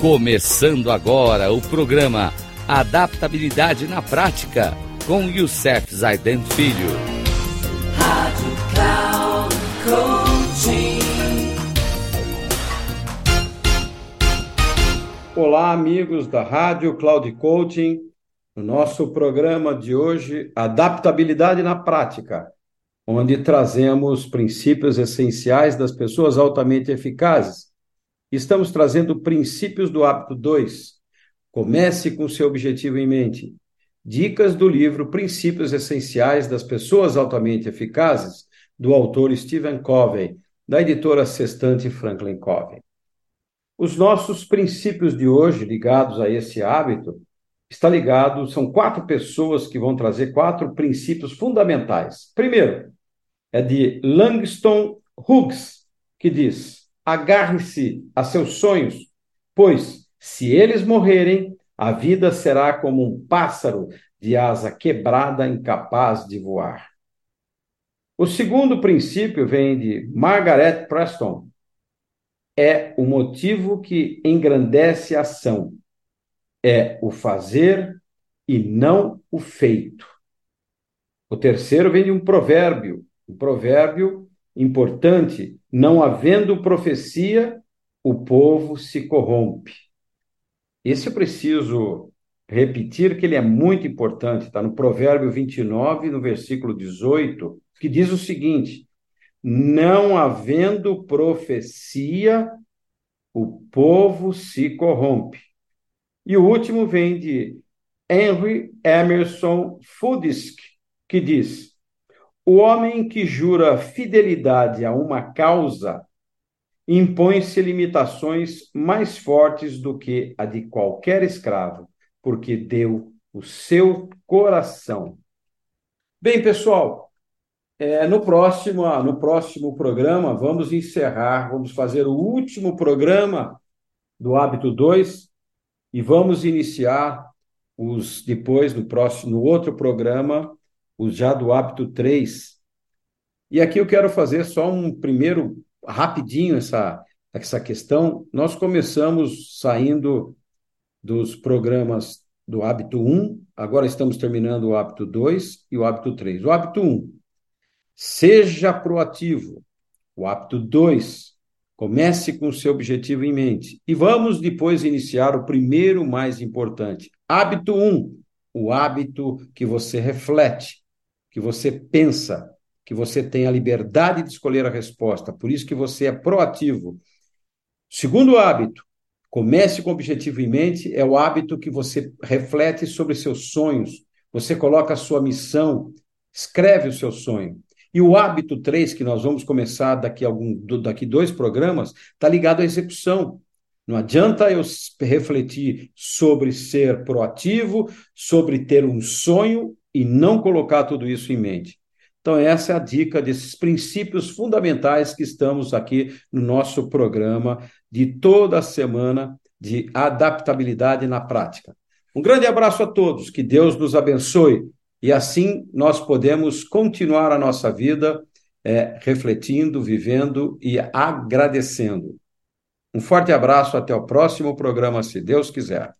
Começando agora o programa Adaptabilidade na Prática com Youssef Zaiden Filho. Rádio Cloud Coaching. Olá, amigos da Rádio Cloud Coaching. No nosso programa de hoje, Adaptabilidade na Prática, onde trazemos princípios essenciais das pessoas altamente eficazes Estamos trazendo princípios do hábito 2. Comece com seu objetivo em mente. Dicas do livro Princípios Essenciais das Pessoas Altamente Eficazes, do autor Stephen Covey, da editora Sextante Franklin Covey. Os nossos princípios de hoje, ligados a esse hábito, está ligado, são quatro pessoas que vão trazer quatro princípios fundamentais. Primeiro, é de Langston Hughes, que diz: agarre-se a seus sonhos, pois, se eles morrerem, a vida será como um pássaro de asa quebrada, incapaz de voar. O segundo princípio vem de Margaret Preston. É o motivo que engrandece a ação. É o fazer e não o feito. O terceiro vem de um provérbio, um provérbio importante não havendo profecia, o povo se corrompe. Esse eu preciso repetir que ele é muito importante, está no Provérbio 29, no versículo 18, que diz o seguinte: Não havendo profecia, o povo se corrompe. E o último vem de Henry Emerson Fudisk, que diz: o homem que jura fidelidade a uma causa impõe-se limitações mais fortes do que a de qualquer escravo, porque deu o seu coração. Bem, pessoal, é, no próximo no próximo programa vamos encerrar, vamos fazer o último programa do hábito 2 e vamos iniciar os depois no próximo no outro programa o já do hábito 3. E aqui eu quero fazer só um primeiro, rapidinho, essa, essa questão. Nós começamos saindo dos programas do hábito 1, agora estamos terminando o hábito 2 e o hábito 3. O hábito 1, seja proativo. O hábito 2, comece com o seu objetivo em mente. E vamos depois iniciar o primeiro mais importante. Hábito 1, o hábito que você reflete que você pensa, que você tem a liberdade de escolher a resposta, por isso que você é proativo. Segundo hábito, comece com o objetivo em mente, é o hábito que você reflete sobre seus sonhos, você coloca a sua missão, escreve o seu sonho. E o hábito 3, que nós vamos começar daqui algum daqui dois programas, está ligado à execução. Não adianta eu refletir sobre ser proativo, sobre ter um sonho e não colocar tudo isso em mente. Então, essa é a dica desses princípios fundamentais que estamos aqui no nosso programa de toda semana de adaptabilidade na prática. Um grande abraço a todos, que Deus nos abençoe e assim nós podemos continuar a nossa vida é, refletindo, vivendo e agradecendo. Um forte abraço, até o próximo programa, se Deus quiser.